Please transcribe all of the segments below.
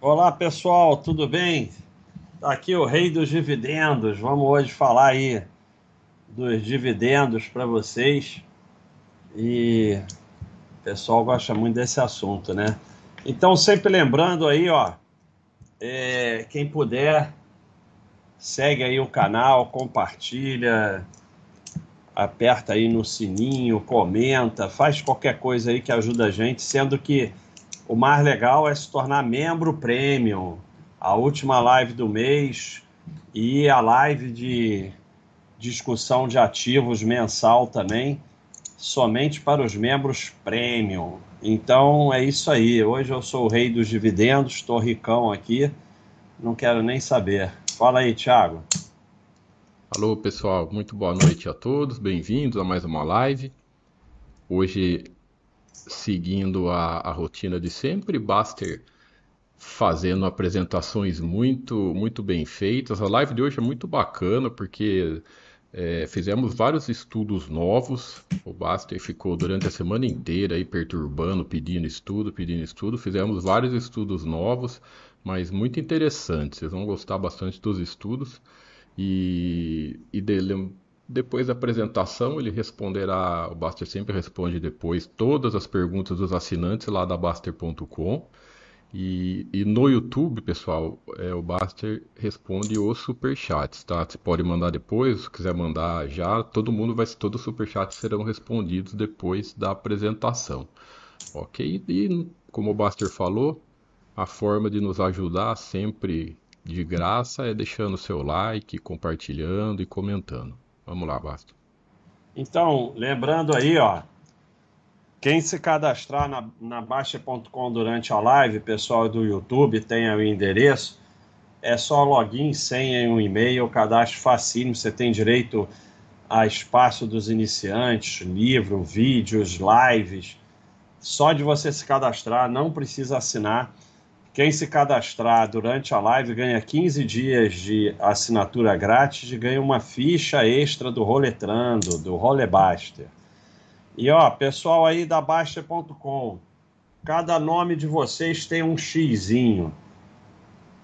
Olá pessoal, tudo bem? Tá aqui o Rei dos Dividendos. Vamos hoje falar aí dos dividendos para vocês. E o pessoal gosta muito desse assunto, né? Então, sempre lembrando aí, ó, é, quem puder, segue aí o canal, compartilha, aperta aí no sininho, comenta, faz qualquer coisa aí que ajuda a gente, sendo que o mais legal é se tornar membro premium. A última live do mês e a live de discussão de ativos mensal também, somente para os membros premium. Então é isso aí. Hoje eu sou o rei dos dividendos, estou ricão aqui, não quero nem saber. Fala aí, Thiago. Alô, pessoal, muito boa noite a todos, bem-vindos a mais uma live. Hoje seguindo a, a rotina de sempre, Baster fazendo apresentações muito, muito bem feitas. A live de hoje é muito bacana porque é, fizemos vários estudos novos. O Baster ficou durante a semana inteira aí perturbando, pedindo estudo, pedindo estudo. Fizemos vários estudos novos, mas muito interessantes. Vocês vão gostar bastante dos estudos. E, e dele, depois da apresentação, ele responderá, o Baster sempre responde depois todas as perguntas dos assinantes lá da Baster.com. E, e, no YouTube, pessoal, é, o Baster responde os superchats, tá? Você pode mandar depois, se quiser mandar já, todo mundo vai, todos os superchats serão respondidos depois da apresentação. Ok? E como o Baster falou, a forma de nos ajudar sempre de graça é deixando seu like, compartilhando e comentando. Vamos lá, Basta. Então, lembrando aí, ó, quem se cadastrar na, na Baixa.com durante a live, pessoal do YouTube, tem o endereço, é só login, senha e um e-mail, cadastro facinho, você tem direito a espaço dos iniciantes, livro, vídeos, lives. Só de você se cadastrar, não precisa assinar. Quem se cadastrar durante a live ganha 15 dias de assinatura grátis e ganha uma ficha extra do Roletrando, do Rolebaster. E ó, pessoal aí da Baixa.com, cada nome de vocês tem um xizinho.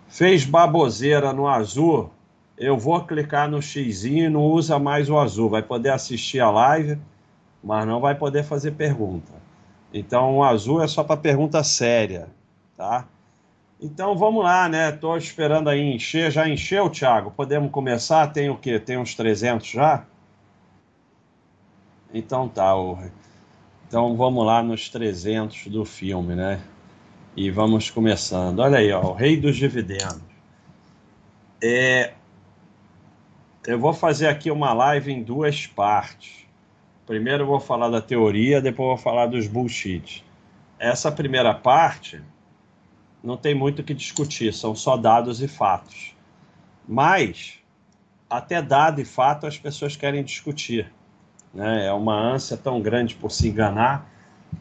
Fez baboseira no azul, eu vou clicar no xizinho e não usa mais o azul. Vai poder assistir a live, mas não vai poder fazer pergunta. Então o azul é só para pergunta séria, tá? Então vamos lá, né? Estou esperando aí encher. Já encheu, Thiago? Podemos começar? Tem o quê? Tem uns 300 já? Então tá. Então vamos lá nos 300 do filme, né? E vamos começando. Olha aí, ó, o Rei dos Dividendos. É... Eu vou fazer aqui uma live em duas partes. Primeiro eu vou falar da teoria, depois eu vou falar dos bullshit. Essa primeira parte não tem muito o que discutir, são só dados e fatos. Mas, até dado e fato, as pessoas querem discutir. Né? É uma ânsia tão grande por se enganar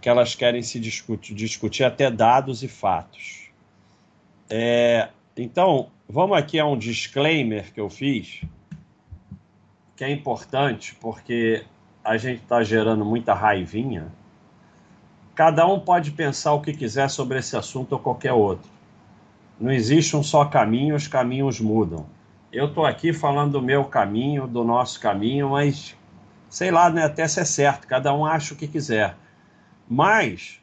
que elas querem se discutir, discutir até dados e fatos. É, então, vamos aqui a um disclaimer que eu fiz, que é importante porque a gente está gerando muita raivinha Cada um pode pensar o que quiser sobre esse assunto ou qualquer outro. Não existe um só caminho, os caminhos mudam. Eu estou aqui falando do meu caminho, do nosso caminho, mas sei lá, né, até se é certo, cada um acha o que quiser. Mas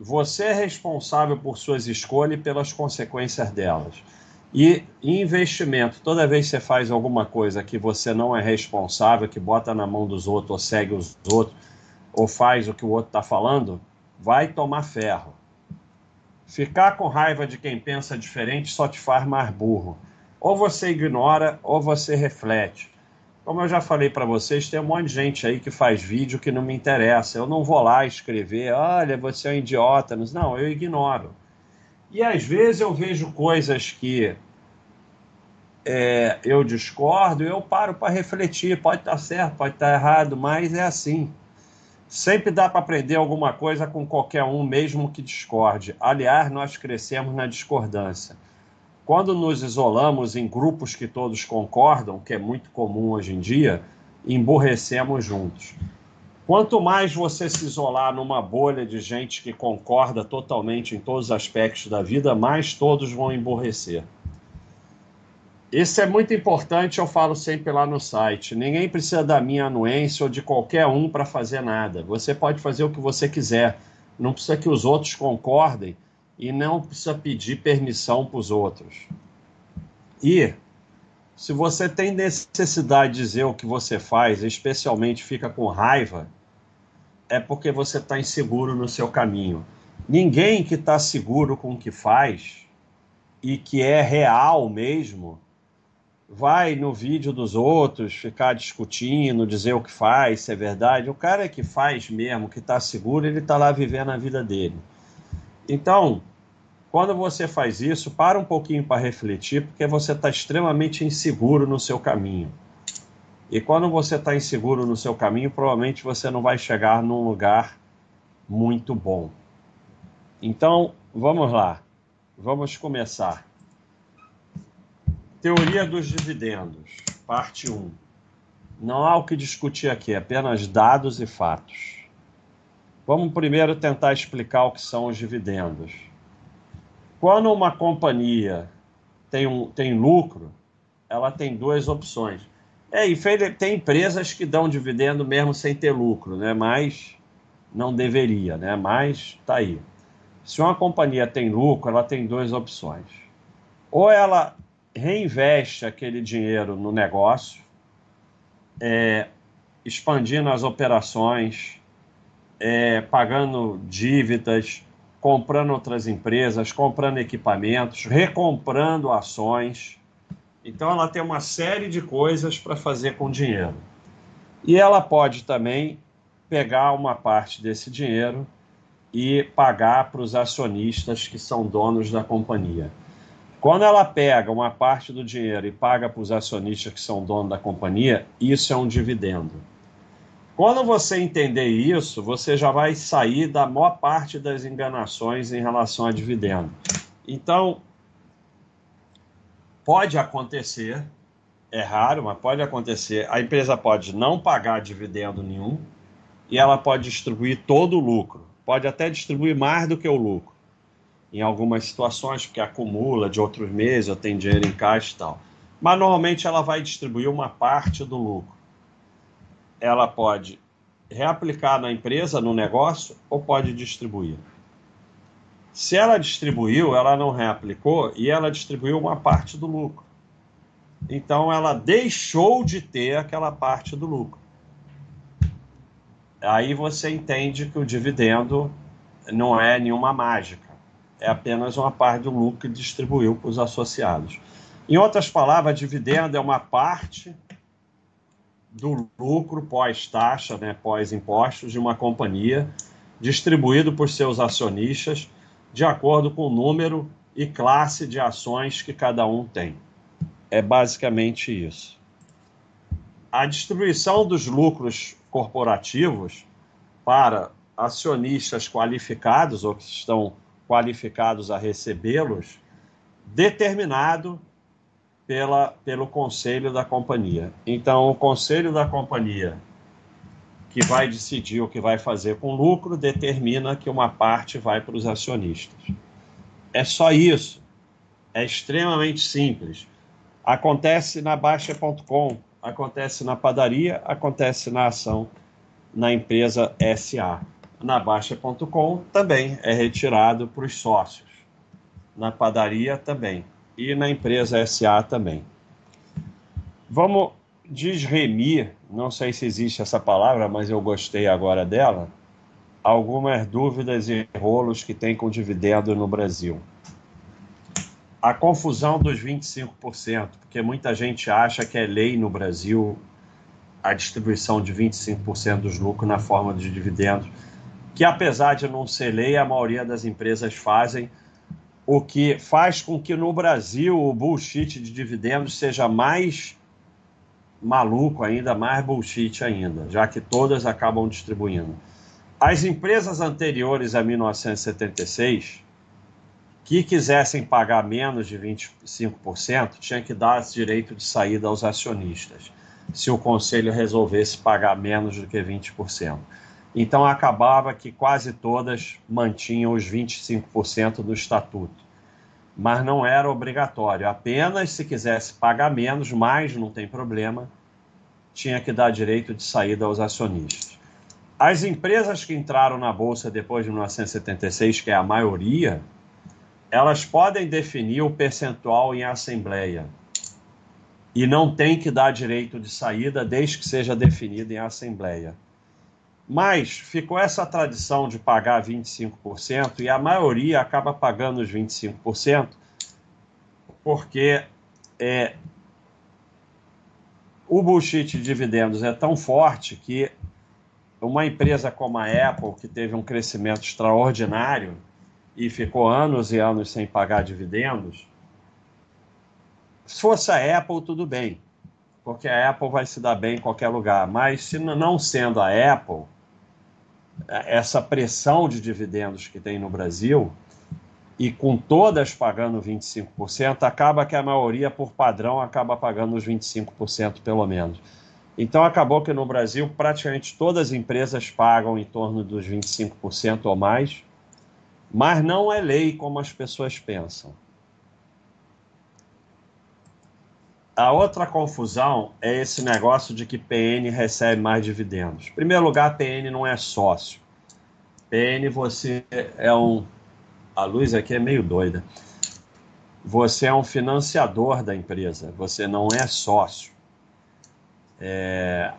você é responsável por suas escolhas e pelas consequências delas. E investimento, toda vez que você faz alguma coisa que você não é responsável, que bota na mão dos outros ou segue os outros, ou faz o que o outro está falando, vai tomar ferro. Ficar com raiva de quem pensa diferente só te faz mais burro. Ou você ignora, ou você reflete. Como eu já falei para vocês, tem um monte de gente aí que faz vídeo que não me interessa. Eu não vou lá escrever, olha, você é um idiota. Não, eu ignoro. E às vezes eu vejo coisas que é, eu discordo eu paro para refletir. Pode estar tá certo, pode estar tá errado, mas é assim. Sempre dá para aprender alguma coisa com qualquer um, mesmo que discorde. Aliás, nós crescemos na discordância. Quando nos isolamos em grupos que todos concordam, que é muito comum hoje em dia, emborrecemos juntos. Quanto mais você se isolar numa bolha de gente que concorda totalmente em todos os aspectos da vida, mais todos vão emborrecer. Isso é muito importante, eu falo sempre lá no site. Ninguém precisa da minha anuência ou de qualquer um para fazer nada. Você pode fazer o que você quiser. Não precisa que os outros concordem e não precisa pedir permissão para os outros. E se você tem necessidade de dizer o que você faz, especialmente fica com raiva, é porque você está inseguro no seu caminho. Ninguém que está seguro com o que faz e que é real mesmo vai no vídeo dos outros ficar discutindo, dizer o que faz, se é verdade. O cara que faz mesmo, que está seguro, ele está lá vivendo a vida dele. Então, quando você faz isso, para um pouquinho para refletir, porque você está extremamente inseguro no seu caminho. E quando você está inseguro no seu caminho, provavelmente você não vai chegar num lugar muito bom. Então, vamos lá. Vamos começar. Teoria dos dividendos, parte 1. Não há o que discutir aqui, apenas dados e fatos. Vamos primeiro tentar explicar o que são os dividendos. Quando uma companhia tem, um, tem lucro, ela tem duas opções é, tem empresas que dão dividendo mesmo sem ter lucro, né? Mas não deveria, né? Mas tá aí. Se uma companhia tem lucro, ela tem duas opções. Ou ela reinveste aquele dinheiro no negócio, é, expandindo as operações, é, pagando dívidas, comprando outras empresas, comprando equipamentos, recomprando ações então ela tem uma série de coisas para fazer com dinheiro. E ela pode também pegar uma parte desse dinheiro e pagar para os acionistas que são donos da companhia. Quando ela pega uma parte do dinheiro e paga para os acionistas que são donos da companhia, isso é um dividendo. Quando você entender isso, você já vai sair da maior parte das enganações em relação a dividendo. Então, pode acontecer, é raro, mas pode acontecer. A empresa pode não pagar dividendo nenhum e ela pode distribuir todo o lucro. Pode até distribuir mais do que o lucro. Em algumas situações, porque acumula de outros meses, ou tem dinheiro em caixa e tal. Mas normalmente ela vai distribuir uma parte do lucro. Ela pode reaplicar na empresa, no negócio, ou pode distribuir. Se ela distribuiu, ela não reaplicou e ela distribuiu uma parte do lucro. Então ela deixou de ter aquela parte do lucro. Aí você entende que o dividendo não é nenhuma mágica, é apenas uma parte do lucro que distribuiu para os associados. Em outras palavras, dividendo é uma parte do lucro pós-taxa, né, pós-impostos de uma companhia, distribuído por seus acionistas de acordo com o número e classe de ações que cada um tem. É basicamente isso. A distribuição dos lucros corporativos para acionistas qualificados ou que estão qualificados a recebê-los, determinado pela, pelo conselho da companhia. Então, o conselho da companhia que vai decidir o que vai fazer com o lucro, determina que uma parte vai para os acionistas. É só isso. É extremamente simples. Acontece na Baixa.com, acontece na padaria, acontece na ação na empresa SA. Na Baixa.com também é retirado para os sócios. Na padaria também. E na empresa SA também. Vamos desremir, não sei se existe essa palavra, mas eu gostei agora dela, algumas dúvidas e rolos que tem com dividendo no Brasil. A confusão dos 25%, porque muita gente acha que é lei no Brasil a distribuição de 25% dos lucros na forma de dividendos, que apesar de não ser lei, a maioria das empresas fazem, o que faz com que no Brasil o bullshit de dividendos seja mais maluco ainda, mais bullshit ainda, já que todas acabam distribuindo. As empresas anteriores a 1976 que quisessem pagar menos de 25% tinham que dar direito de saída aos acionistas. se o conselho resolvesse pagar menos do que 20%. Então acabava que quase todas mantinham os 25% do estatuto. Mas não era obrigatório, apenas se quisesse pagar menos, mais não tem problema, tinha que dar direito de saída aos acionistas. As empresas que entraram na bolsa depois de 1976, que é a maioria, elas podem definir o percentual em assembleia e não tem que dar direito de saída desde que seja definido em assembleia. Mas ficou essa tradição de pagar 25% e a maioria acaba pagando os 25% porque é, o bullshit de dividendos é tão forte que uma empresa como a Apple, que teve um crescimento extraordinário e ficou anos e anos sem pagar dividendos, se fosse a Apple, tudo bem, porque a Apple vai se dar bem em qualquer lugar. Mas se não sendo a Apple, essa pressão de dividendos que tem no Brasil, e com todas pagando 25%, acaba que a maioria, por padrão, acaba pagando os 25% pelo menos. Então acabou que no Brasil praticamente todas as empresas pagam em torno dos 25% ou mais, mas não é lei como as pessoas pensam. A outra confusão é esse negócio de que PN recebe mais dividendos. Em primeiro lugar, PN não é sócio. PN você é um a luz aqui é meio doida. Você é um financiador da empresa, você não é sócio. É...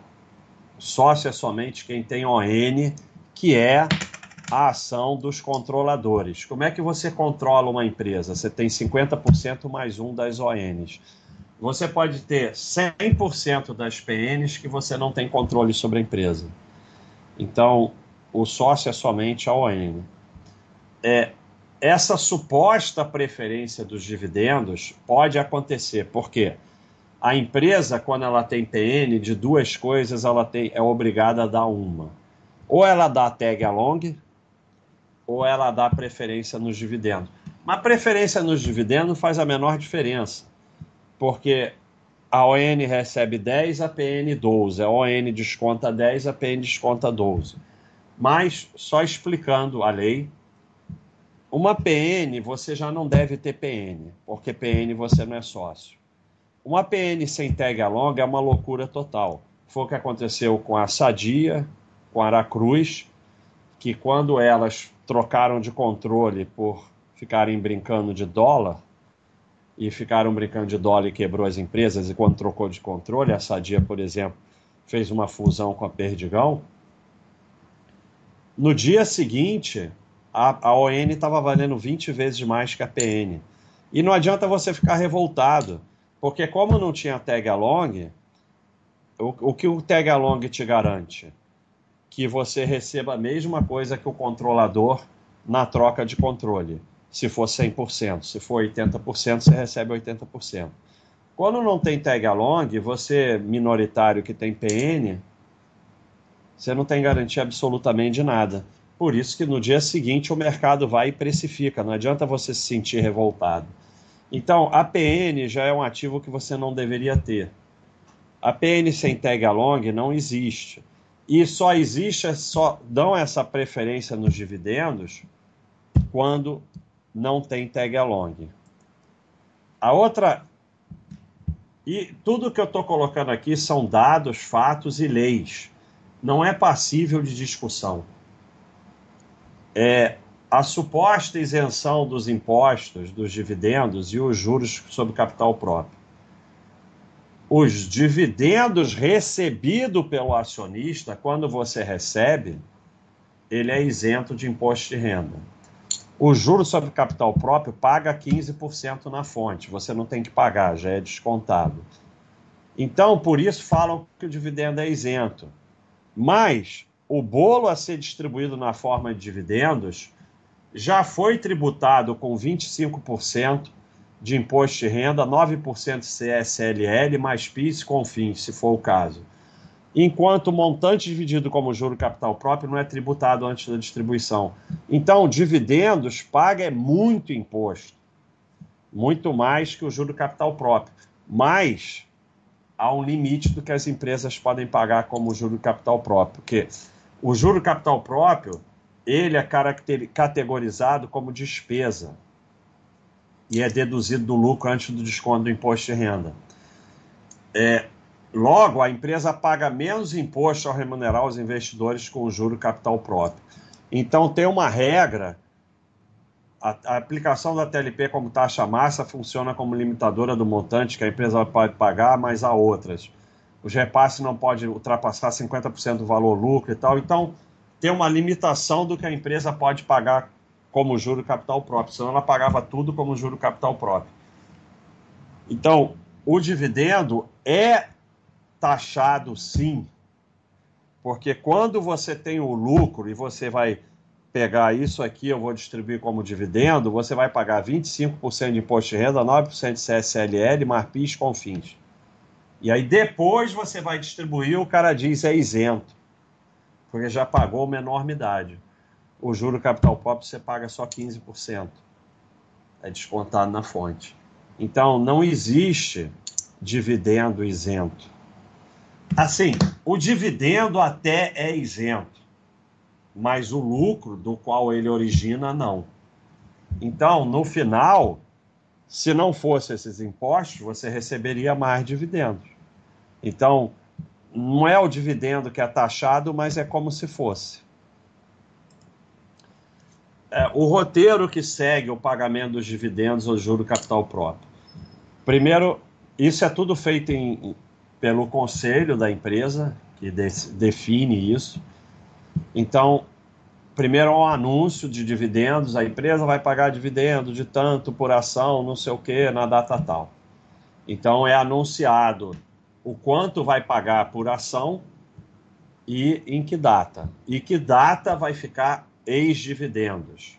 Sócio é somente quem tem ON, que é a ação dos controladores. Como é que você controla uma empresa? Você tem 50% mais um das ONs. Você pode ter 100% das PNs que você não tem controle sobre a empresa. Então, o sócio é somente a ON. É, essa suposta preferência dos dividendos pode acontecer, porque a empresa, quando ela tem PN de duas coisas, ela tem, é obrigada a dar uma. Ou ela dá tag along, ou ela dá preferência nos dividendos. Mas preferência nos dividendos faz a menor diferença, porque a ON recebe 10, a PN 12. A ON desconta 10, a PN desconta 12. Mas, só explicando a lei, uma PN, você já não deve ter PN, porque PN você não é sócio. Uma PN sem tag along é uma loucura total. Foi o que aconteceu com a Sadia, com a Aracruz, que quando elas trocaram de controle por ficarem brincando de dólar, e ficaram brincando de dólar e quebrou as empresas, e quando trocou de controle, a Sadia, por exemplo, fez uma fusão com a Perdigão. No dia seguinte, a, a ON estava valendo 20 vezes mais que a PN. E não adianta você ficar revoltado, porque como não tinha tag along, o, o que o tag along te garante? Que você receba a mesma coisa que o controlador na troca de controle. Se for 100%, se for 80%, você recebe 80%. Quando não tem tag along, você minoritário que tem PN, você não tem garantia absolutamente de nada. Por isso que no dia seguinte o mercado vai e precifica, não adianta você se sentir revoltado. Então, a PN já é um ativo que você não deveria ter. A PN sem tag along não existe. E só existe, só dão essa preferência nos dividendos quando não tem tag along. A outra. E tudo que eu estou colocando aqui são dados, fatos e leis. Não é passível de discussão é, a suposta isenção dos impostos, dos dividendos e os juros sobre capital próprio. Os dividendos recebidos pelo acionista, quando você recebe, ele é isento de imposto de renda. O juro sobre capital próprio paga 15% na fonte, você não tem que pagar, já é descontado. Então, por isso falam que o dividendo é isento. Mas o bolo a ser distribuído na forma de dividendos já foi tributado com 25% de imposto de renda, 9% CSLL, mais PIS e CONFINS, se for o caso. Enquanto o montante dividido como juro capital próprio não é tributado antes da distribuição. Então, dividendos paga é muito imposto. Muito mais que o juro capital próprio. Mas há um limite do que as empresas podem pagar como juro capital próprio, porque o juro capital próprio ele é categorizado como despesa e é deduzido do lucro antes do desconto do imposto de renda. É, logo, a empresa paga menos imposto ao remunerar os investidores com juro capital próprio. Então, tem uma regra. A, a, aplicação da TLP como taxa massa funciona como limitadora do montante que a empresa pode pagar, mas há outras. O repasse não pode ultrapassar 50% do valor lucro e tal. Então, tem uma limitação do que a empresa pode pagar como juro capital próprio, senão ela pagava tudo como juro capital próprio. Então, o dividendo é taxado sim, porque quando você tem o lucro e você vai pegar isso aqui, eu vou distribuir como dividendo, você vai pagar 25% de imposto de renda, 9% de CSLL, mais PIS, CONFINS. E aí depois você vai distribuir, o cara diz é isento, porque já pagou uma enormidade o juro capital próprio você paga só 15%. É descontado na fonte. Então, não existe dividendo isento. Assim, o dividendo até é isento, mas o lucro do qual ele origina, não. Então, no final, se não fosse esses impostos, você receberia mais dividendos. Então, não é o dividendo que é taxado, mas é como se fosse é, o roteiro que segue o pagamento dos dividendos ou juro capital próprio. Primeiro, isso é tudo feito em, pelo conselho da empresa, que de, define isso. Então, primeiro é um anúncio de dividendos, a empresa vai pagar dividendo de tanto por ação, não sei o que, na data tal. Então, é anunciado o quanto vai pagar por ação e em que data. E que data vai ficar ex-dividendos.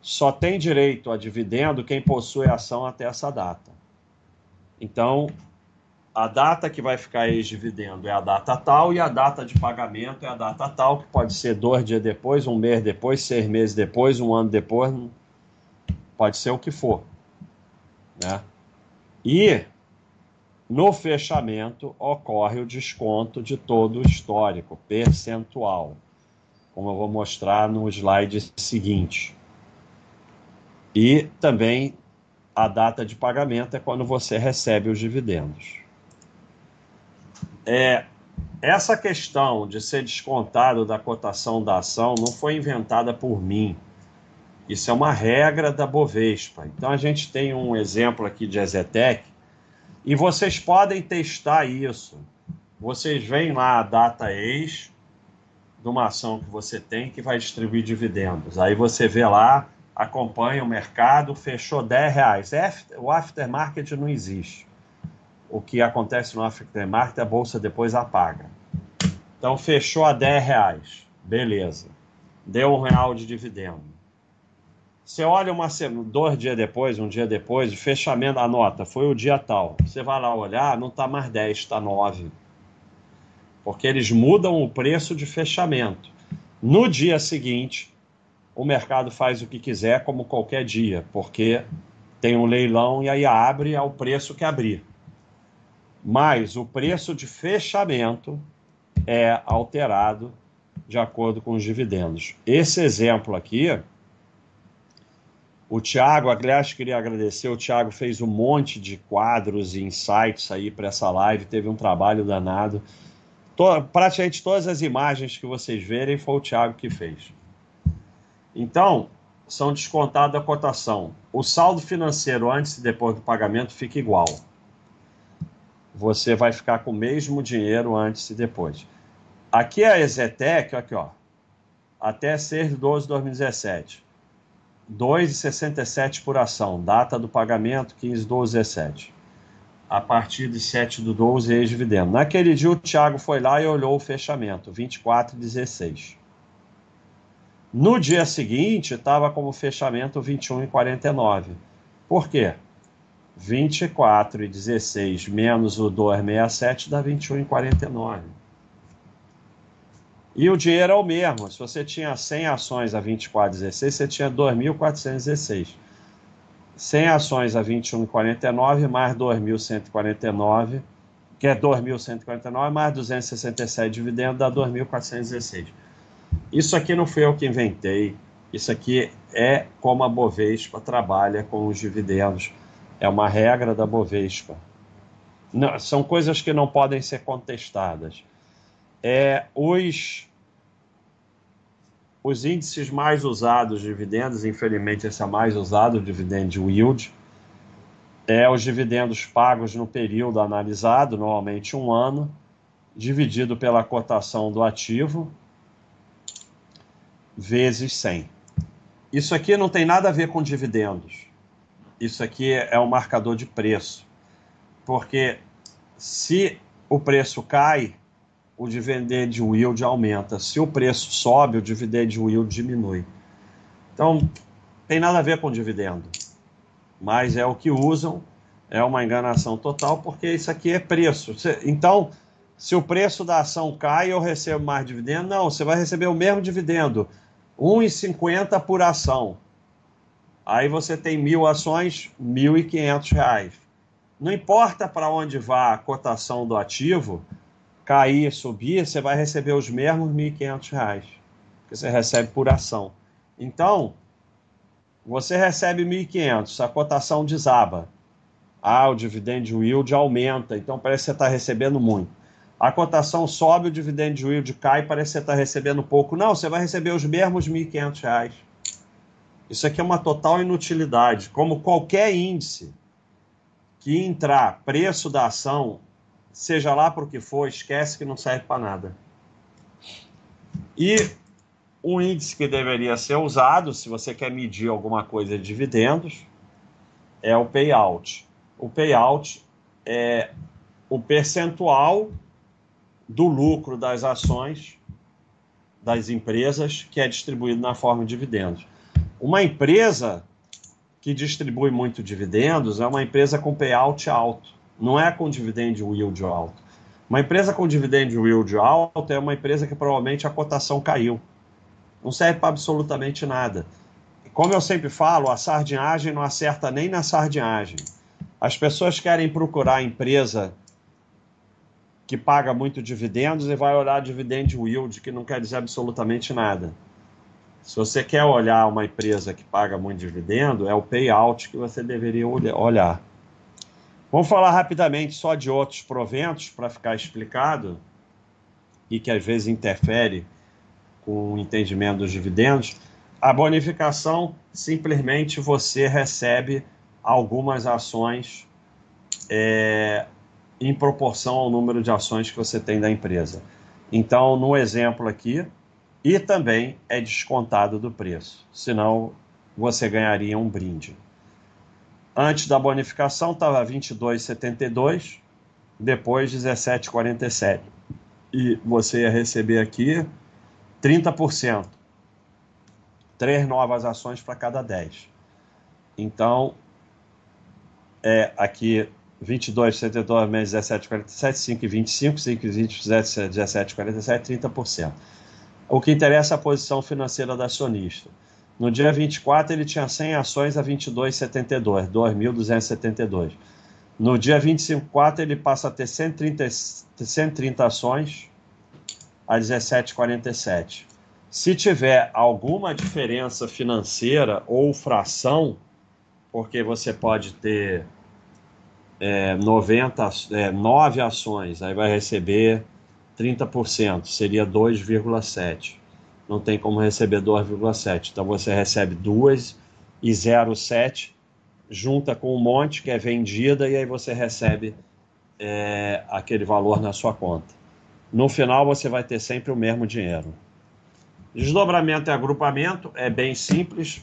Só tem direito a dividendo quem possui ação até essa data. Então, a data que vai ficar ex-dividendo é a data tal e a data de pagamento é a data tal, que pode ser dois dias depois, um mês depois, seis meses depois, um ano depois, pode ser o que for. Né? E no fechamento ocorre o desconto de todo o histórico, percentual como eu vou mostrar no slide seguinte. E também a data de pagamento é quando você recebe os dividendos. É, essa questão de ser descontado da cotação da ação não foi inventada por mim. Isso é uma regra da Bovespa. Então a gente tem um exemplo aqui de Ezetec e vocês podem testar isso. Vocês veem lá a data ex, de uma ação que você tem que vai distribuir dividendos. Aí você vê lá, acompanha o mercado, fechou 10 reais. O aftermarket não existe. O que acontece no aftermarket, a bolsa depois apaga. Então fechou a 10 reais. Beleza. Deu um real de dividendo. Você olha uma semana, dois dias depois, um dia depois, o fechamento, a nota foi o dia tal. Você vai lá olhar, não está mais 10, está 9 porque eles mudam o preço de fechamento. No dia seguinte, o mercado faz o que quiser, como qualquer dia, porque tem um leilão e aí abre ao preço que abrir. Mas o preço de fechamento é alterado de acordo com os dividendos. Esse exemplo aqui, o Thiago, aliás, queria agradecer, o Thiago fez um monte de quadros e insights aí para essa live, teve um trabalho danado praticamente todas as imagens que vocês verem foi o Thiago que fez. Então, são descontadas a cotação. O saldo financeiro antes e depois do pagamento fica igual. Você vai ficar com o mesmo dinheiro antes e depois. Aqui é a Exetec, aqui ó, até 6 de 12 de 2017. 2,67 por ação, data do pagamento 15 12 17 a partir de 7 do 12 ex-dividendo. Naquele dia o Thiago foi lá e olhou o fechamento, 24,16. No dia seguinte estava como fechamento 21,49. Por quê? 24,16 menos o 2,67 dá 21,49. E o dinheiro é o mesmo. Se você tinha 100 ações a 24,16, você tinha 2.416. 100 ações a 21,49 mais 2.149 que é 2.149, mais 267 dividendos, dá 2.416. Isso aqui não fui eu que inventei, isso aqui é como a Bovespa trabalha com os dividendos, é uma regra da Bovespa. Não, são coisas que não podem ser contestadas. É, os, os índices mais usados de dividendos, infelizmente esse é mais usado, o dividend yield, é os dividendos pagos no período analisado, normalmente um ano, dividido pela cotação do ativo, vezes 100. Isso aqui não tem nada a ver com dividendos. Isso aqui é um marcador de preço. Porque se o preço cai, o dividend yield aumenta. Se o preço sobe, o dividend yield diminui. Então, tem nada a ver com dividendo mas é o que usam, é uma enganação total, porque isso aqui é preço. Então, se o preço da ação cai, eu recebo mais dividendo? Não, você vai receber o mesmo dividendo, R$ 1,50 por ação. Aí você tem mil ações, R$ 1.500. Não importa para onde vá a cotação do ativo, cair, subir, você vai receber os mesmos R$ 1.500, que você recebe por ação. Então, você recebe 1.500, a cotação desaba. Ah, o dividend yield aumenta, então parece que você está recebendo muito. A cotação sobe, o dividend yield cai, parece que você está recebendo pouco. Não, você vai receber os mesmos R$ 1.500. Isso aqui é uma total inutilidade. Como qualquer índice que entrar preço da ação, seja lá para o que for, esquece que não serve para nada. E um índice que deveria ser usado, se você quer medir alguma coisa de dividendos, é o payout. O payout é o percentual do lucro das ações das empresas que é distribuído na forma de dividendos. Uma empresa que distribui muito dividendos é uma empresa com payout alto, não é com dividend yield alto. Uma empresa com dividend yield alto é uma empresa que provavelmente a cotação caiu não serve para absolutamente nada. Como eu sempre falo, a sardinhagem não acerta nem na sardinhagem. As pessoas querem procurar a empresa que paga muito dividendos e vai olhar dividend yield, que não quer dizer absolutamente nada. Se você quer olhar uma empresa que paga muito dividendo, é o payout que você deveria olhar. Vamos falar rapidamente só de outros proventos para ficar explicado e que às vezes interfere com o entendimento dos dividendos, a bonificação simplesmente você recebe algumas ações é, em proporção ao número de ações que você tem da empresa. Então, no exemplo aqui, e também é descontado do preço, senão você ganharia um brinde. Antes da bonificação estava 22,72, depois 17,47. E você ia receber aqui 30%. Três novas ações para cada 10. Então, é aqui 22, 72 menos 17, 47, 5 e 25, 5 e 20, 17, 47, 30%. O que interessa é a posição financeira da acionista. No dia 24, ele tinha 100 ações a 22,72, 2.272. No dia 25, ele passa a ter 130, 130 ações a 17,47. Se tiver alguma diferença financeira ou fração, porque você pode ter é, 90, é, 9 ações, aí vai receber 30%, seria 2,7. Não tem como receber 2,7. Então você recebe 2 e 0,7, junta com um monte que é vendida e aí você recebe é, aquele valor na sua conta no final você vai ter sempre o mesmo dinheiro. Desdobramento e agrupamento é bem simples,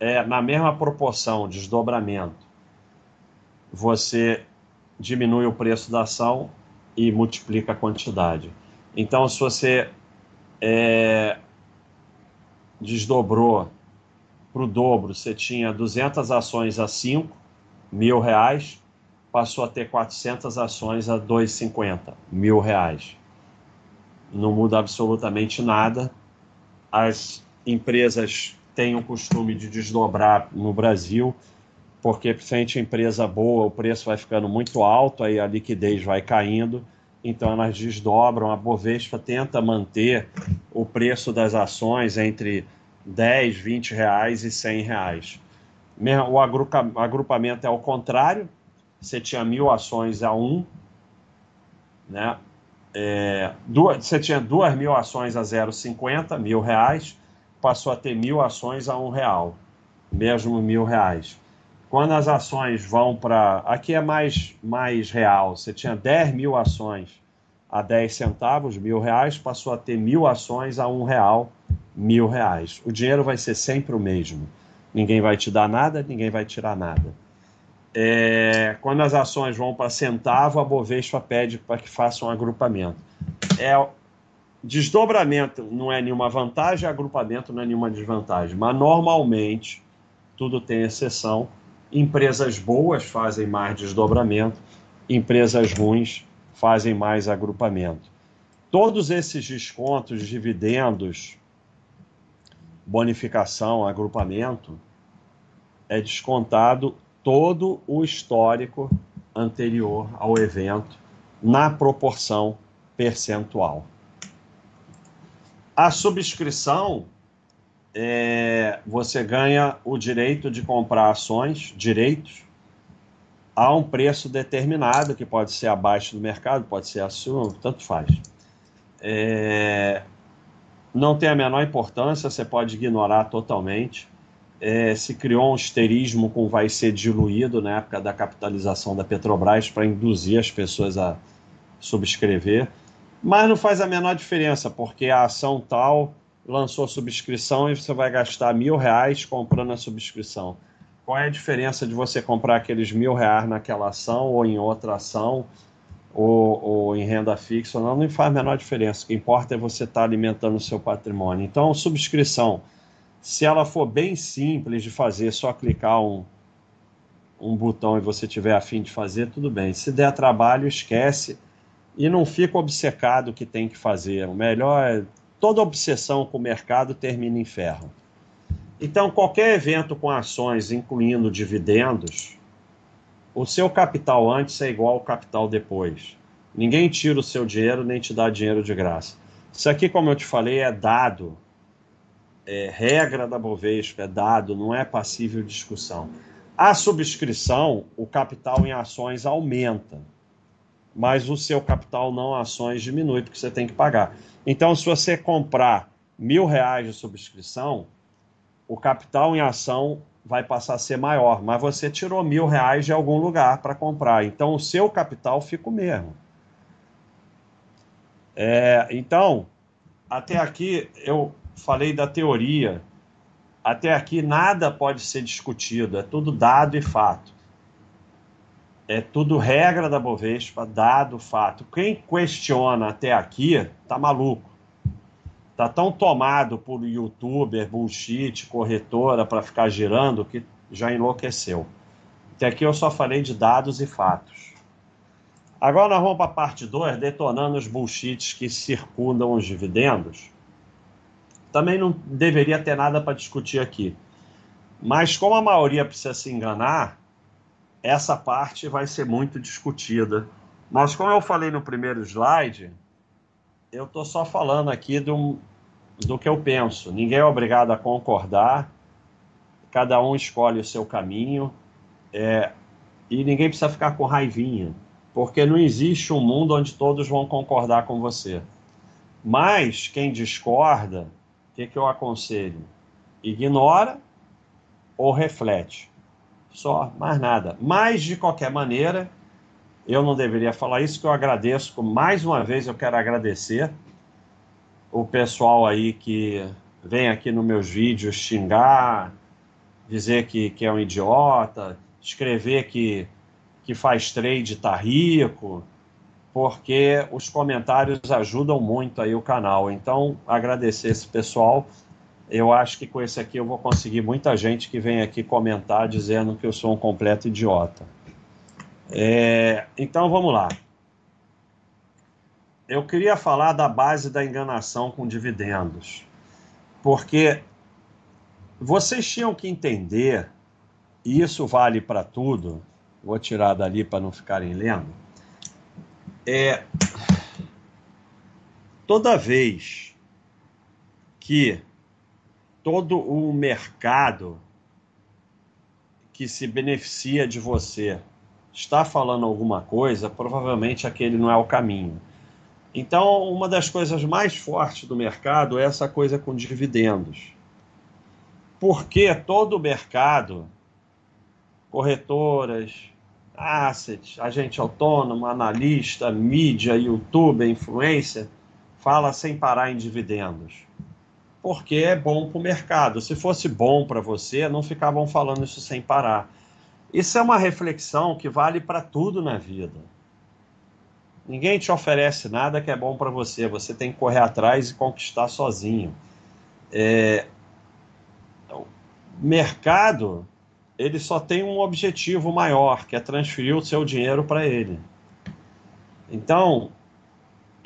é na mesma proporção, desdobramento. Você diminui o preço da ação e multiplica a quantidade. Então, se você é, desdobrou para o dobro, você tinha 200 ações a 5 mil reais, passou a ter 400 ações a 2,50 mil reais não muda absolutamente nada. As empresas têm o costume de desdobrar no Brasil porque principalmente empresa boa, o preço vai ficando muito alto, aí a liquidez vai caindo, então elas desdobram. A Bovespa tenta manter o preço das ações entre 10, 20 reais e 100 reais. O agrupamento é ao contrário, você tinha mil ações a um, né? É, duas, você tinha duas mil ações a 0,50, mil reais, passou a ter mil ações a um real, mesmo mil reais. Quando as ações vão para. Aqui é mais, mais real, você tinha 10 mil ações a 10 centavos, mil reais, passou a ter mil ações a um real, mil reais. O dinheiro vai ser sempre o mesmo. Ninguém vai te dar nada, ninguém vai tirar nada. É, quando as ações vão para centavo, a Bovespa pede para que faça um agrupamento. É, desdobramento não é nenhuma vantagem, agrupamento não é nenhuma desvantagem. Mas normalmente, tudo tem exceção. Empresas boas fazem mais desdobramento, empresas ruins fazem mais agrupamento. Todos esses descontos, dividendos, bonificação, agrupamento, é descontado todo o histórico anterior ao evento na proporção percentual. A subscrição, é, você ganha o direito de comprar ações, direitos, a um preço determinado, que pode ser abaixo do mercado, pode ser acima, tanto faz. É, não tem a menor importância, você pode ignorar totalmente é, se criou um esterismo com vai ser diluído na época da capitalização da Petrobras para induzir as pessoas a subscrever. Mas não faz a menor diferença, porque a ação tal lançou subscrição e você vai gastar mil reais comprando a subscrição. Qual é a diferença de você comprar aqueles mil reais naquela ação ou em outra ação ou, ou em renda fixa? Não, não faz a menor diferença. O que importa é você estar tá alimentando o seu patrimônio. Então, subscrição se ela for bem simples de fazer, só clicar um, um botão e você tiver afim de fazer, tudo bem. Se der trabalho, esquece e não fica obcecado que tem que fazer. O melhor é toda obsessão com o mercado termina em ferro. Então, qualquer evento com ações, incluindo dividendos, o seu capital antes é igual ao capital depois. Ninguém tira o seu dinheiro nem te dá dinheiro de graça. Isso aqui, como eu te falei, é dado é regra da Bovespa, é dado, não é passível de discussão. A subscrição, o capital em ações aumenta, mas o seu capital não ações diminui, porque você tem que pagar. Então, se você comprar mil reais de subscrição, o capital em ação vai passar a ser maior, mas você tirou mil reais de algum lugar para comprar, então o seu capital fica o mesmo. É, então, até aqui eu falei da teoria. Até aqui nada pode ser discutido, é tudo dado e fato. É tudo regra da Bovespa, dado, fato. Quem questiona até aqui tá maluco. Tá tão tomado por youtuber, bullshit, corretora para ficar girando que já enlouqueceu. Até aqui eu só falei de dados e fatos. Agora nós vamos para a parte 2, detonando os bullshits que circundam os dividendos também não deveria ter nada para discutir aqui. Mas como a maioria precisa se enganar, essa parte vai ser muito discutida. Mas como eu falei no primeiro slide, eu estou só falando aqui do, do que eu penso. Ninguém é obrigado a concordar, cada um escolhe o seu caminho, é, e ninguém precisa ficar com raivinha, porque não existe um mundo onde todos vão concordar com você. Mas quem discorda que, que eu aconselho? Ignora ou reflete. Só, mais nada. Mas, de qualquer maneira, eu não deveria falar isso, que eu agradeço. Mais uma vez, eu quero agradecer o pessoal aí que vem aqui nos meus vídeos xingar, dizer que, que é um idiota, escrever que, que faz trade tá rico, porque os comentários ajudam muito aí o canal. Então, agradecer esse pessoal. Eu acho que com esse aqui eu vou conseguir muita gente que vem aqui comentar dizendo que eu sou um completo idiota. É, então vamos lá. Eu queria falar da base da enganação com dividendos, porque vocês tinham que entender e isso vale para tudo, vou tirar dali para não ficarem lendo, é toda vez que todo o mercado que se beneficia de você está falando alguma coisa, provavelmente aquele não é o caminho. Então, uma das coisas mais fortes do mercado é essa coisa com dividendos. Porque todo o mercado, corretoras, assets, agente autônomo, analista, mídia, youtuber, influencer, fala sem parar em dividendos. Porque é bom para o mercado. Se fosse bom para você, não ficavam falando isso sem parar. Isso é uma reflexão que vale para tudo na vida. Ninguém te oferece nada que é bom para você. Você tem que correr atrás e conquistar sozinho. É... O mercado ele só tem um objetivo maior, que é transferir o seu dinheiro para ele. Então,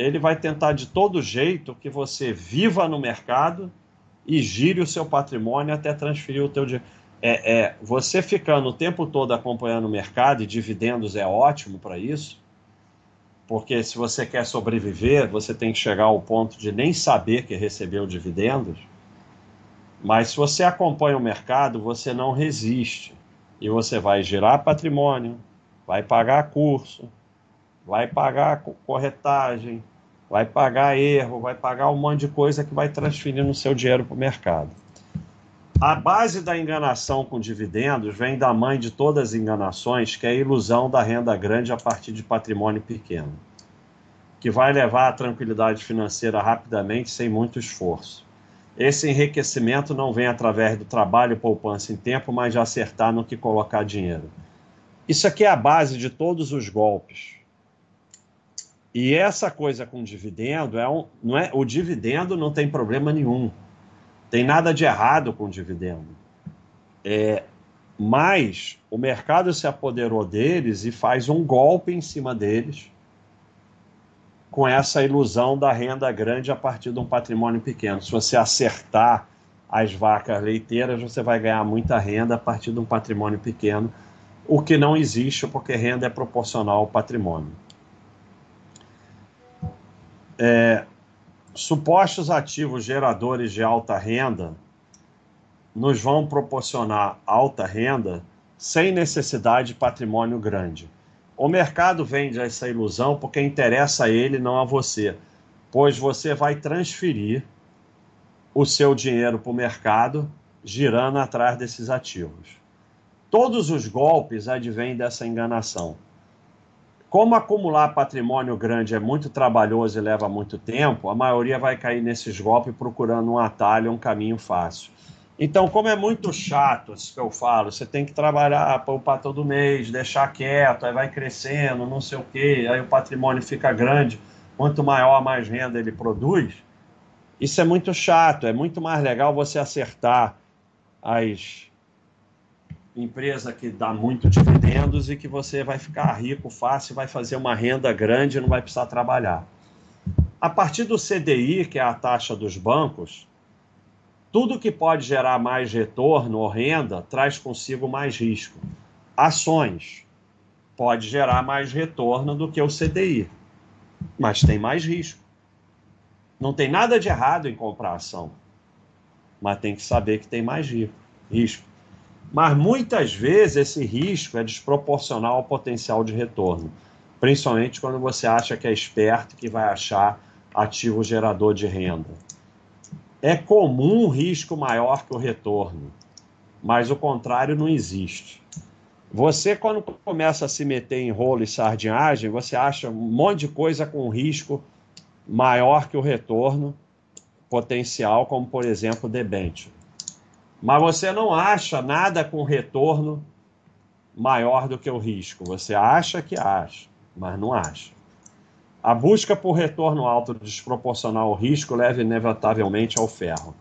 ele vai tentar de todo jeito que você viva no mercado e gire o seu patrimônio até transferir o teu dinheiro. É, é, você ficando o tempo todo acompanhando o mercado e dividendos é ótimo para isso, porque se você quer sobreviver, você tem que chegar ao ponto de nem saber que recebeu dividendos. Mas se você acompanha o mercado, você não resiste e você vai gerar patrimônio, vai pagar curso, vai pagar corretagem, vai pagar erro, vai pagar um monte de coisa que vai transferindo o seu dinheiro para o mercado. A base da enganação com dividendos vem da mãe de todas as enganações, que é a ilusão da renda grande a partir de patrimônio pequeno, que vai levar à tranquilidade financeira rapidamente, sem muito esforço. Esse enriquecimento não vem através do trabalho e poupança em tempo, mas de acertar no que colocar dinheiro. Isso aqui é a base de todos os golpes. E essa coisa com dividendo é um, não é o dividendo não tem problema nenhum. Tem nada de errado com dividendo. É, mas o mercado se apoderou deles e faz um golpe em cima deles com essa ilusão da renda grande a partir de um patrimônio pequeno. Se você acertar as vacas leiteiras, você vai ganhar muita renda a partir de um patrimônio pequeno, o que não existe porque renda é proporcional ao patrimônio. É, supostos ativos geradores de alta renda nos vão proporcionar alta renda sem necessidade de patrimônio grande. O mercado vende essa ilusão porque interessa a ele, não a você, pois você vai transferir o seu dinheiro para o mercado girando atrás desses ativos. Todos os golpes advêm dessa enganação. Como acumular patrimônio grande é muito trabalhoso e leva muito tempo, a maioria vai cair nesses golpes procurando um atalho, um caminho fácil. Então, como é muito chato isso que eu falo, você tem que trabalhar, poupar todo mês, deixar quieto, aí vai crescendo, não sei o quê, aí o patrimônio fica grande, quanto maior, mais renda ele produz. Isso é muito chato, é muito mais legal você acertar as empresa que dá muito dividendos e que você vai ficar rico fácil, vai fazer uma renda grande e não vai precisar trabalhar. A partir do CDI, que é a taxa dos bancos, tudo que pode gerar mais retorno ou renda traz consigo mais risco. Ações pode gerar mais retorno do que o CDI, mas tem mais risco. Não tem nada de errado em comprar ação, mas tem que saber que tem mais risco. Mas muitas vezes esse risco é desproporcional ao potencial de retorno, principalmente quando você acha que é esperto que vai achar ativo gerador de renda. É comum um risco maior que o retorno, mas o contrário não existe. Você, quando começa a se meter em rolo e sardinhagem, você acha um monte de coisa com risco maior que o retorno potencial, como por exemplo debênture. Mas você não acha nada com retorno maior do que o risco. Você acha que acha, mas não acha. A busca por retorno alto desproporcional ao risco leva inevitavelmente ao ferro.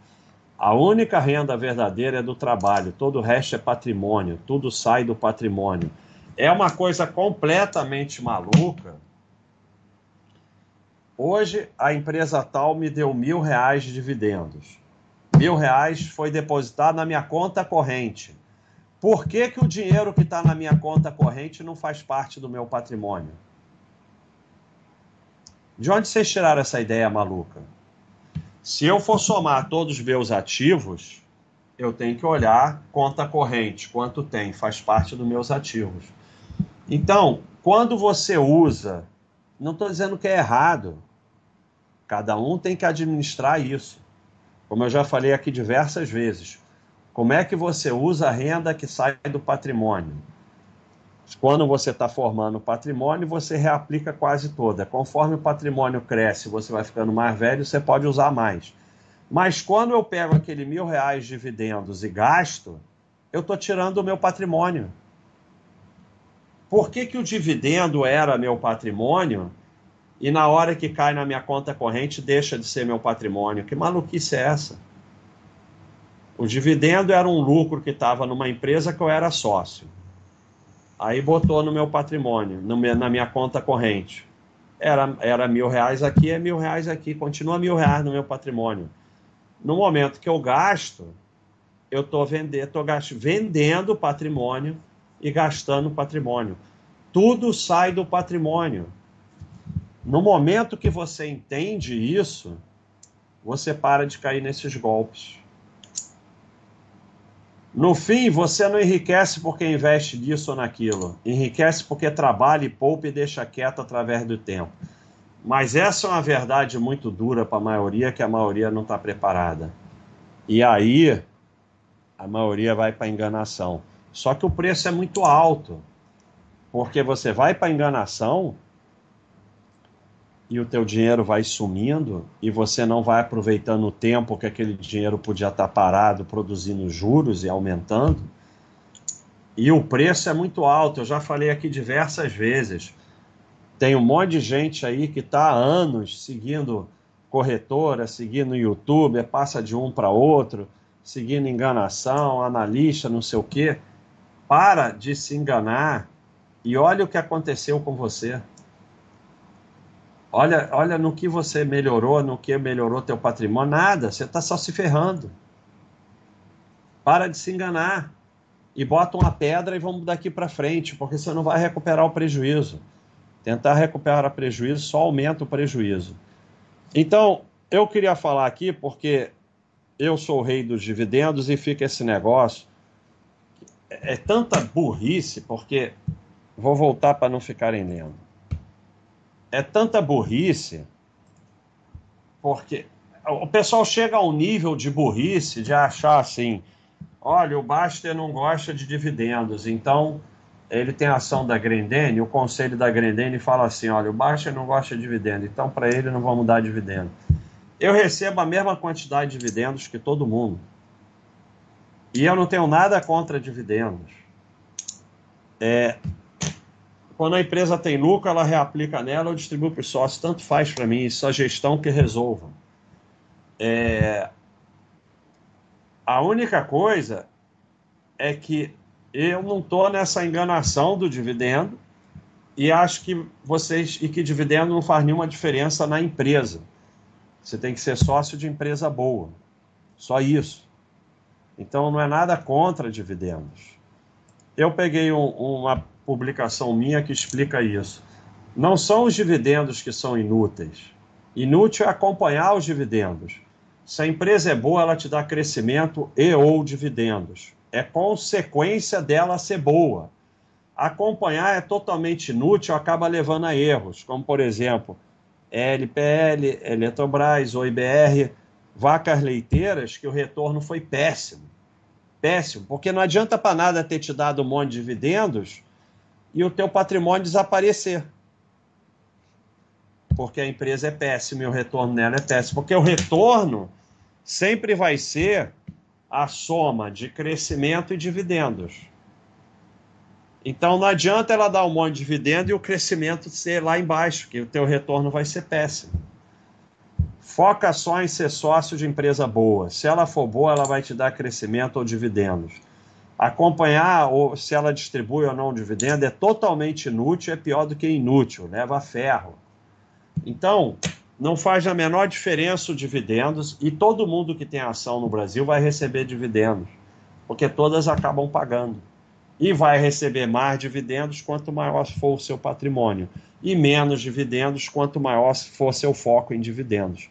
A única renda verdadeira é do trabalho, todo o resto é patrimônio, tudo sai do patrimônio. É uma coisa completamente maluca. Hoje a empresa tal me deu mil reais de dividendos mil reais foi depositado na minha conta corrente. Por que, que o dinheiro que está na minha conta corrente não faz parte do meu patrimônio? De onde vocês tiraram essa ideia maluca? Se eu for somar todos os meus ativos, eu tenho que olhar conta corrente, quanto tem, faz parte dos meus ativos. Então, quando você usa, não estou dizendo que é errado, cada um tem que administrar isso. Como eu já falei aqui diversas vezes, como é que você usa a renda que sai do patrimônio? Quando você está formando patrimônio, você reaplica quase toda. Conforme o patrimônio cresce, você vai ficando mais velho, você pode usar mais. Mas quando eu pego aquele mil reais de dividendos e gasto, eu estou tirando o meu patrimônio. Por que, que o dividendo era meu patrimônio e na hora que cai na minha conta corrente deixa de ser meu patrimônio? Que maluquice é essa? O dividendo era um lucro que estava numa empresa que eu era sócio. Aí botou no meu patrimônio, no na minha conta corrente. Era, era mil reais aqui, é mil reais aqui, continua mil reais no meu patrimônio. No momento que eu gasto, eu estou vendendo, tô vendendo patrimônio e gastando patrimônio. Tudo sai do patrimônio. No momento que você entende isso, você para de cair nesses golpes. No fim, você não enriquece porque investe nisso ou naquilo. Enriquece porque trabalha e poupa e deixa quieto através do tempo. Mas essa é uma verdade muito dura para a maioria, que a maioria não está preparada. E aí, a maioria vai para enganação. Só que o preço é muito alto, porque você vai para enganação e o teu dinheiro vai sumindo e você não vai aproveitando o tempo que aquele dinheiro podia estar parado produzindo juros e aumentando. E o preço é muito alto, eu já falei aqui diversas vezes. Tem um monte de gente aí que está há anos seguindo corretora, seguindo YouTube, passa de um para outro, seguindo enganação, analista, não sei o quê. Para de se enganar e olha o que aconteceu com você. Olha, olha no que você melhorou, no que melhorou teu patrimônio, nada, você está só se ferrando. Para de se enganar e bota uma pedra e vamos daqui para frente, porque você não vai recuperar o prejuízo. Tentar recuperar prejuízo só aumenta o prejuízo. Então, eu queria falar aqui porque eu sou o rei dos dividendos e fica esse negócio. É tanta burrice, porque. Vou voltar para não ficarem lendo. É tanta burrice, porque o pessoal chega ao nível de burrice de achar assim: olha, o Baster não gosta de dividendos, então ele tem ação da Grendene, o conselho da Grendene fala assim, olha, o Baixa não gosta de dividendo, então para ele não vamos dar dividendo. Eu recebo a mesma quantidade de dividendos que todo mundo. E eu não tenho nada contra dividendos. É, quando a empresa tem lucro, ela reaplica nela ou distribui para os sócios, tanto faz para mim, isso é a gestão que resolva. É, a única coisa é que eu não estou nessa enganação do dividendo e acho que vocês e que dividendo não faz nenhuma diferença na empresa. Você tem que ser sócio de empresa boa. Só isso. Então não é nada contra dividendos. Eu peguei um, uma publicação minha que explica isso. Não são os dividendos que são inúteis. Inútil é acompanhar os dividendos. Se a empresa é boa, ela te dá crescimento e ou dividendos é consequência dela ser boa. Acompanhar é totalmente inútil, acaba levando a erros, como por exemplo, LPL, Eletrobras, OIBR, vacas leiteiras, que o retorno foi péssimo. Péssimo, porque não adianta para nada ter te dado um monte de dividendos e o teu patrimônio desaparecer. Porque a empresa é péssima e o retorno dela é péssimo. Porque o retorno sempre vai ser a soma de crescimento e dividendos. Então não adianta ela dar um monte de dividendo e o crescimento ser lá embaixo, que o teu retorno vai ser péssimo. Foca só em ser sócio de empresa boa. Se ela for boa, ela vai te dar crescimento ou dividendos. Acompanhar ou se ela distribui ou não dividendo é totalmente inútil, é pior do que inútil, leva ferro. Então, não faz a menor diferença os dividendos e todo mundo que tem ação no Brasil vai receber dividendos, porque todas acabam pagando. e vai receber mais dividendos quanto maior for o seu patrimônio, e menos dividendos quanto maior for seu foco em dividendos.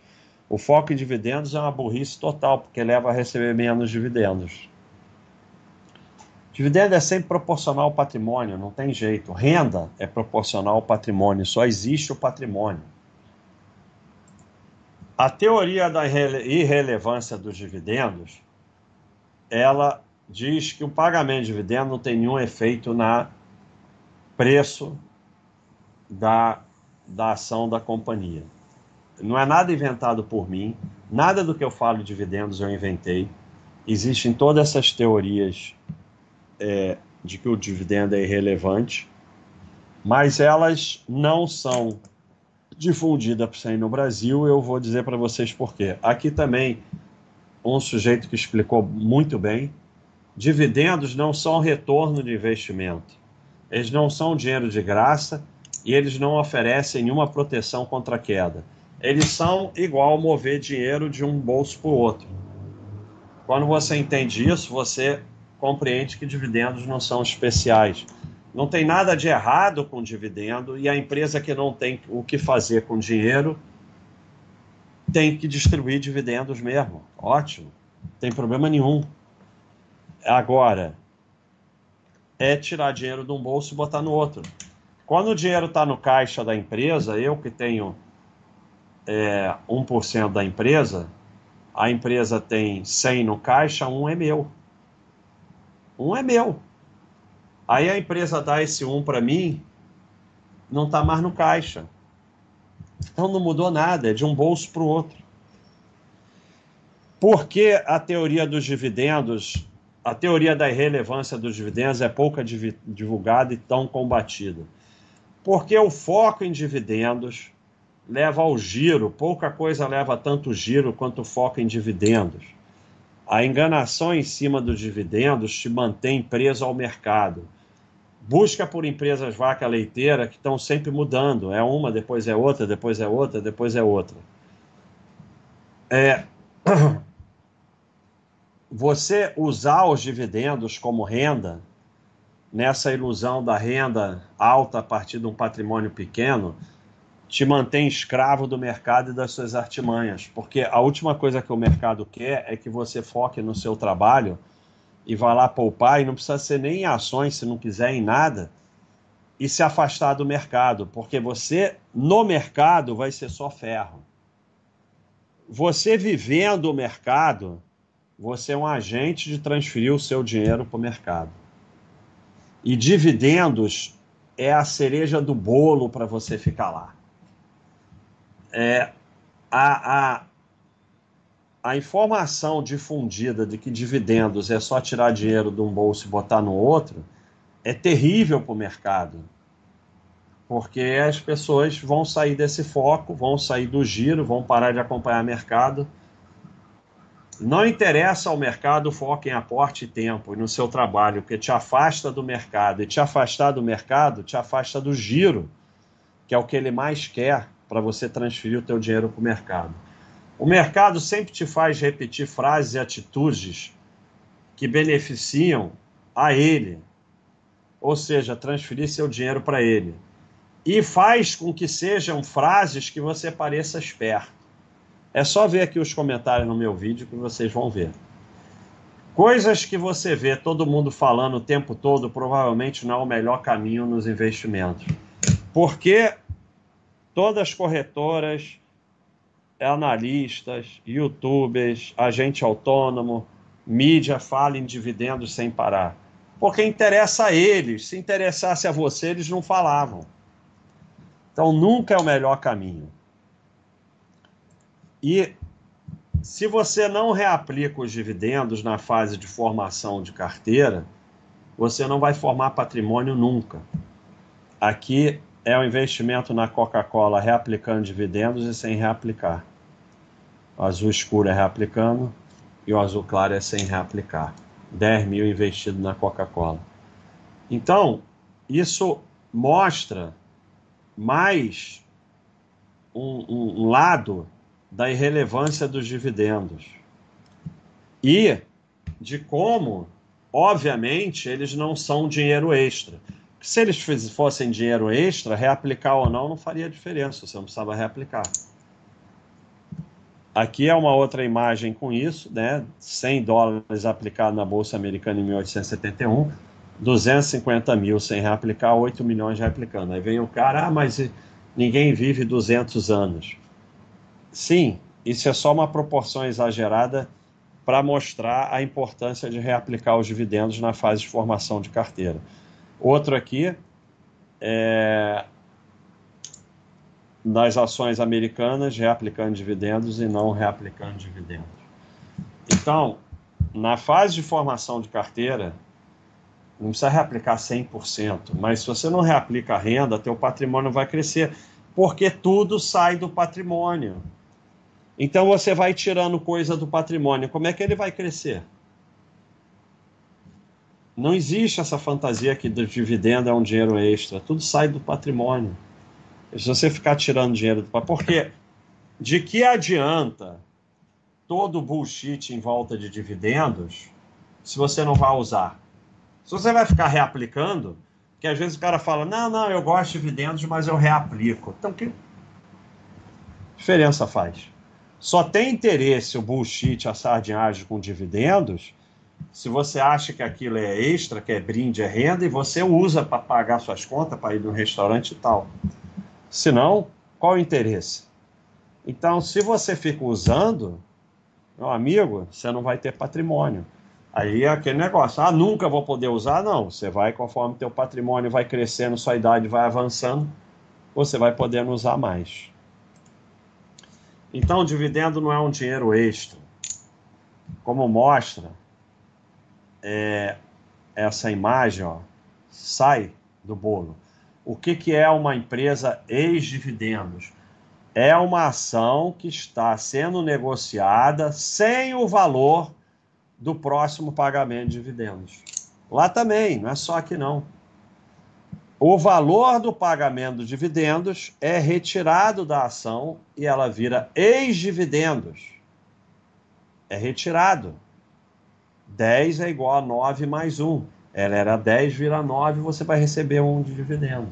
O foco em dividendos é uma burrice total, porque leva a receber menos dividendos. Dividendo é sempre proporcional ao patrimônio, não tem jeito. Renda é proporcional ao patrimônio, só existe o patrimônio. A teoria da irrelevância dos dividendos, ela diz que o pagamento de dividendo não tem nenhum efeito na preço da, da ação da companhia. Não é nada inventado por mim, nada do que eu falo de dividendos eu inventei. Existem todas essas teorias é, de que o dividendo é irrelevante, mas elas não são difundidas sair no Brasil. Eu vou dizer para vocês por quê. Aqui também um sujeito que explicou muito bem dividendos não são retorno de investimento. Eles não são dinheiro de graça e eles não oferecem nenhuma proteção contra a queda. Eles são igual mover dinheiro de um bolso para o outro. Quando você entende isso, você compreende que dividendos não são especiais. Não tem nada de errado com dividendo e a empresa que não tem o que fazer com dinheiro tem que distribuir dividendos mesmo. Ótimo, tem problema nenhum. Agora, é tirar dinheiro de um bolso e botar no outro. Quando o dinheiro está no caixa da empresa, eu que tenho é, 1% da empresa, a empresa tem 100 no caixa, um é meu. Um é meu. Aí a empresa dá esse um para mim, não está mais no caixa. Então não mudou nada, é de um bolso para o outro. Por que a teoria dos dividendos a teoria da irrelevância dos dividendos é pouca divulgada e tão combatida. Porque o foco em dividendos leva ao giro, pouca coisa leva tanto giro quanto o foco em dividendos. A enganação em cima dos dividendos te mantém preso ao mercado. Busca por empresas vaca leiteira que estão sempre mudando. É uma, depois é outra, depois é outra, depois é outra. É, você usar os dividendos como renda, nessa ilusão da renda alta a partir de um patrimônio pequeno, te mantém escravo do mercado e das suas artimanhas. Porque a última coisa que o mercado quer é que você foque no seu trabalho e vá lá poupar, e não precisa ser nem em ações, se não quiser, em nada, e se afastar do mercado, porque você, no mercado, vai ser só ferro. Você vivendo o mercado, você é um agente de transferir o seu dinheiro para o mercado. E dividendos é a cereja do bolo para você ficar lá. É, a, a, a informação difundida de que dividendos é só tirar dinheiro de um bolso e botar no outro é terrível para o mercado. Porque as pessoas vão sair desse foco, vão sair do giro, vão parar de acompanhar o mercado não interessa ao mercado foco em aporte e tempo e no seu trabalho, porque te afasta do mercado. E te afastar do mercado te afasta do giro, que é o que ele mais quer para você transferir o teu dinheiro para o mercado. O mercado sempre te faz repetir frases e atitudes que beneficiam a ele, ou seja, transferir seu dinheiro para ele. E faz com que sejam frases que você pareça esperto. É só ver aqui os comentários no meu vídeo que vocês vão ver. Coisas que você vê todo mundo falando o tempo todo provavelmente não é o melhor caminho nos investimentos. Porque todas as corretoras, analistas, youtubers, agente autônomo, mídia falam em dividendos sem parar. Porque interessa a eles. Se interessasse a você, eles não falavam. Então nunca é o melhor caminho. E se você não reaplica os dividendos na fase de formação de carteira, você não vai formar patrimônio nunca. Aqui é o investimento na Coca-Cola reaplicando dividendos e sem reaplicar. O azul escuro é reaplicando e o azul claro é sem reaplicar. 10 mil investido na Coca-Cola. Então, isso mostra mais um, um, um lado da irrelevância dos dividendos e de como obviamente, eles não são dinheiro extra. Se eles fossem dinheiro extra, reaplicar ou não não faria diferença, você não precisava reaplicar. Aqui é uma outra imagem com isso, né? 100 dólares aplicado na Bolsa Americana em 1871, 250 mil sem reaplicar, 8 milhões reaplicando. Aí vem o cara, ah, mas ninguém vive 200 anos. Sim, isso é só uma proporção exagerada para mostrar a importância de reaplicar os dividendos na fase de formação de carteira. Outro aqui é nas ações americanas, reaplicando dividendos e não reaplicando dividendos. Então, na fase de formação de carteira, não precisa reaplicar 100%, mas se você não reaplica a renda, teu patrimônio vai crescer, porque tudo sai do patrimônio. Então você vai tirando coisa do patrimônio, como é que ele vai crescer? Não existe essa fantasia que do dividendo é um dinheiro extra, tudo sai do patrimônio. Se você ficar tirando dinheiro do patrimônio, porque de que adianta todo bullshit em volta de dividendos se você não vai usar? Se você vai ficar reaplicando, que às vezes o cara fala, não, não, eu gosto de dividendos, mas eu reaplico. Então, que diferença faz? Só tem interesse o bullshit, a sardinhagem com dividendos, se você acha que aquilo é extra, que é brinde, é renda, e você usa para pagar suas contas, para ir no restaurante e tal. Se não, qual o interesse? Então, se você fica usando, meu amigo, você não vai ter patrimônio. Aí é aquele negócio, ah, nunca vou poder usar? Não, você vai, conforme teu patrimônio vai crescendo, sua idade vai avançando, você vai podendo usar mais. Então, dividendo não é um dinheiro extra. Como mostra é, essa imagem, ó, sai do bolo. O que, que é uma empresa ex-dividendos? É uma ação que está sendo negociada sem o valor do próximo pagamento de dividendos. Lá também, não é só aqui não. O valor do pagamento de dividendos é retirado da ação e ela vira ex-dividendos. É retirado. 10 é igual a 9 mais 1. Ela era 10, vira 9, você vai receber um de dividendo.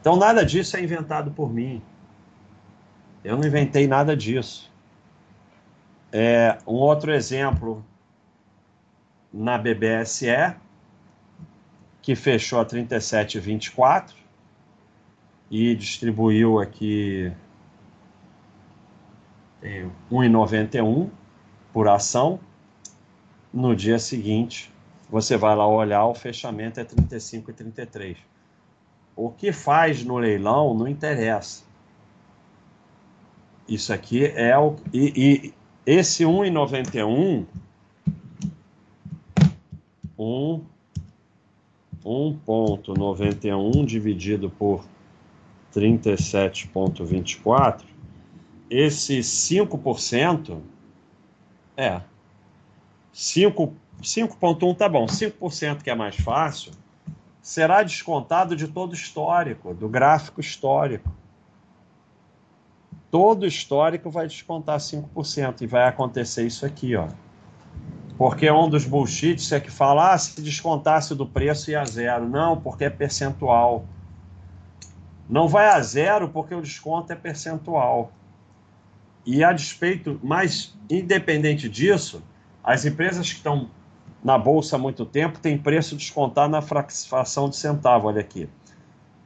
Então nada disso é inventado por mim. Eu não inventei nada disso. É, um outro exemplo na BBSE, que fechou a 37,24 e distribuiu aqui 1,91 por ação. No dia seguinte, você vai lá olhar, o fechamento é 35,33. O que faz no leilão não interessa. Isso aqui é o. E, e esse 1,91. 1 1,91 dividido por 37,24, esse 5% é 5,1 tá bom, 5% que é mais fácil, será descontado de todo histórico, do gráfico histórico. Todo histórico vai descontar 5% e vai acontecer isso aqui, ó. Porque um dos bullshits é que fala, ah, se descontasse do preço ia a zero. Não, porque é percentual. Não vai a zero porque o desconto é percentual. E a despeito, mas independente disso, as empresas que estão na bolsa há muito tempo têm preço descontado na fração de centavo. Olha aqui.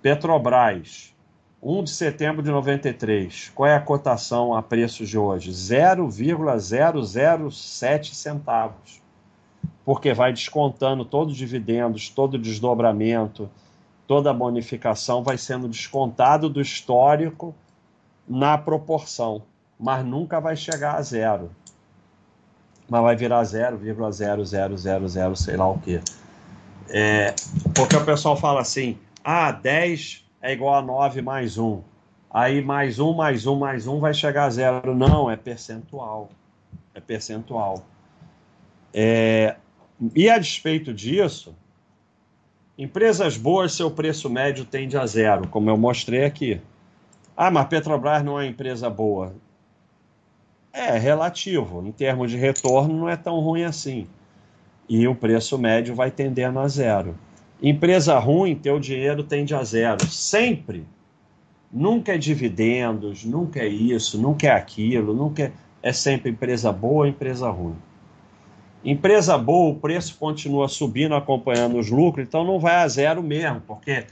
Petrobras, 1 de setembro de 93. Qual é a cotação a preço de hoje? 0,007 centavos. Porque vai descontando todos os dividendos, todo o desdobramento, toda a bonificação vai sendo descontado do histórico na proporção, mas nunca vai chegar a zero. Mas vai virar 0,0000, sei lá o quê. É, porque o pessoal fala assim: ah, 10 é igual a 9 mais 1. Aí mais 1, mais 1, mais 1 vai chegar a zero. Não, é percentual. É percentual. É... E a despeito disso, empresas boas, seu preço médio tende a zero, como eu mostrei aqui. Ah, mas Petrobras não é empresa boa. É relativo. Em termos de retorno, não é tão ruim assim. E o preço médio vai tendendo a zero. Empresa ruim, teu dinheiro tende a zero. Sempre. Nunca é dividendos, nunca é isso, nunca é aquilo, nunca é, é sempre empresa boa, empresa ruim. Empresa boa, o preço continua subindo, acompanhando os lucros, então não vai a zero mesmo, porque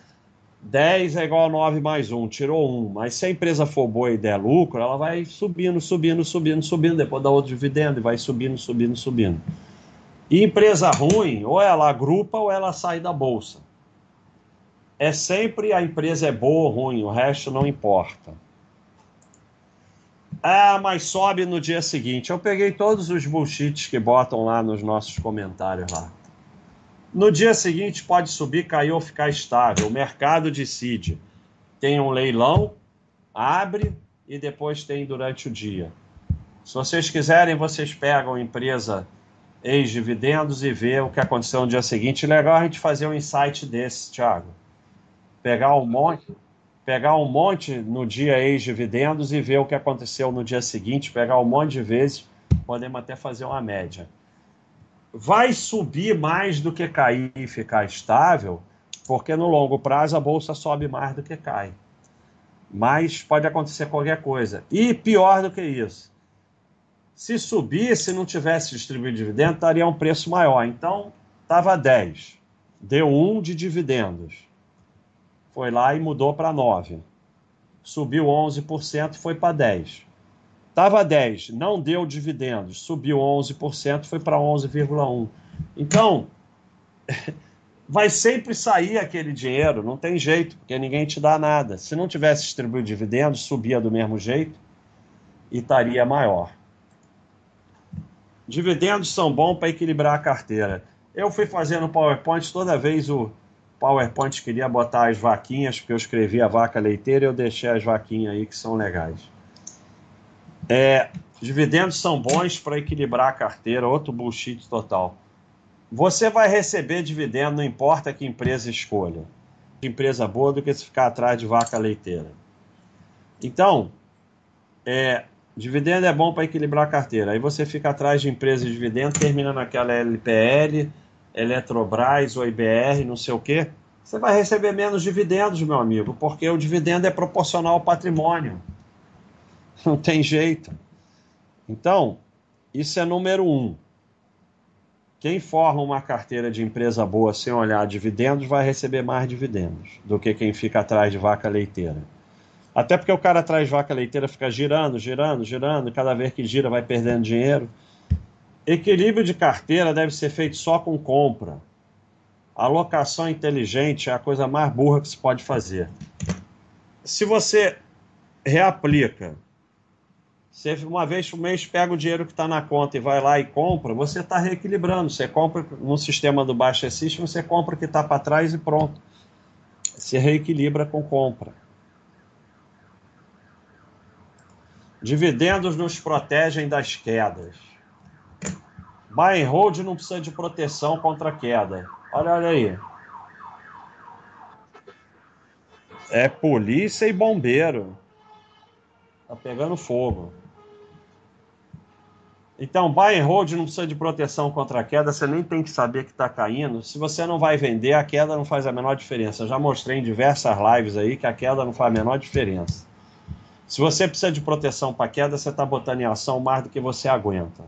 10 é igual a 9 mais 1, tirou 1. Mas se a empresa for boa e der lucro, ela vai subindo, subindo, subindo, subindo, depois dá outro dividendo e vai subindo, subindo, subindo. E empresa ruim, ou ela agrupa ou ela sai da bolsa. É sempre a empresa é boa ou ruim, o resto não importa. Ah, mas sobe no dia seguinte. Eu peguei todos os bullshits que botam lá nos nossos comentários lá. No dia seguinte pode subir, cair ou ficar estável. O mercado decide. Tem um leilão, abre e depois tem durante o dia. Se vocês quiserem, vocês pegam empresa ex-dividendos e vê o que aconteceu no dia seguinte. Legal a gente fazer um insight desse, Thiago. Pegar um monte, pegar um monte no dia ex-dividendos e ver o que aconteceu no dia seguinte, pegar um monte de vezes, podemos até fazer uma média. Vai subir mais do que cair e ficar estável, porque no longo prazo a bolsa sobe mais do que cai. Mas pode acontecer qualquer coisa. E pior do que isso, se subisse, não tivesse distribuído dividendo, estaria um preço maior. Então, estava 10. Deu 1 de dividendos. Foi lá e mudou para 9. Subiu 11%, foi para 10. Estava 10, não deu dividendos, subiu 11%, foi para 11,1%. Então, vai sempre sair aquele dinheiro, não tem jeito, porque ninguém te dá nada. Se não tivesse distribuído dividendos, subia do mesmo jeito e estaria maior. Dividendos são bons para equilibrar a carteira. Eu fui fazendo PowerPoint, toda vez o PowerPoint queria botar as vaquinhas, porque eu escrevi a vaca leiteira eu deixei as vaquinhas aí que são legais. É, dividendos são bons para equilibrar a carteira, outro bullshit total. Você vai receber dividendo, não importa que empresa escolha. Empresa boa do que se ficar atrás de vaca leiteira. Então, é, Dividendo é bom para equilibrar a carteira. Aí você fica atrás de empresas de dividendo, termina naquela LPL, Eletrobras ou IBR, não sei o quê. Você vai receber menos dividendos, meu amigo, porque o dividendo é proporcional ao patrimônio. Não tem jeito. Então, isso é número um. Quem forma uma carteira de empresa boa sem olhar dividendos vai receber mais dividendos do que quem fica atrás de vaca leiteira. Até porque o cara traz vaca leiteira, fica girando, girando, girando, cada vez que gira vai perdendo dinheiro. Equilíbrio de carteira deve ser feito só com compra. Alocação inteligente é a coisa mais burra que se pode fazer. Se você reaplica, você uma vez por mês pega o dinheiro que está na conta e vai lá e compra, você está reequilibrando. Você compra no sistema do Baixa System, você compra o que está para trás e pronto. Se reequilibra com compra. Dividendos nos protegem das quedas. Buy and hold não precisa de proteção contra queda. Olha, olha aí. É polícia e bombeiro. Tá pegando fogo. Então, buy and hold não precisa de proteção contra a queda, você nem tem que saber que está caindo. Se você não vai vender, a queda não faz a menor diferença. Eu já mostrei em diversas lives aí que a queda não faz a menor diferença. Se você precisa de proteção para queda, você está botando em ação mais do que você aguenta.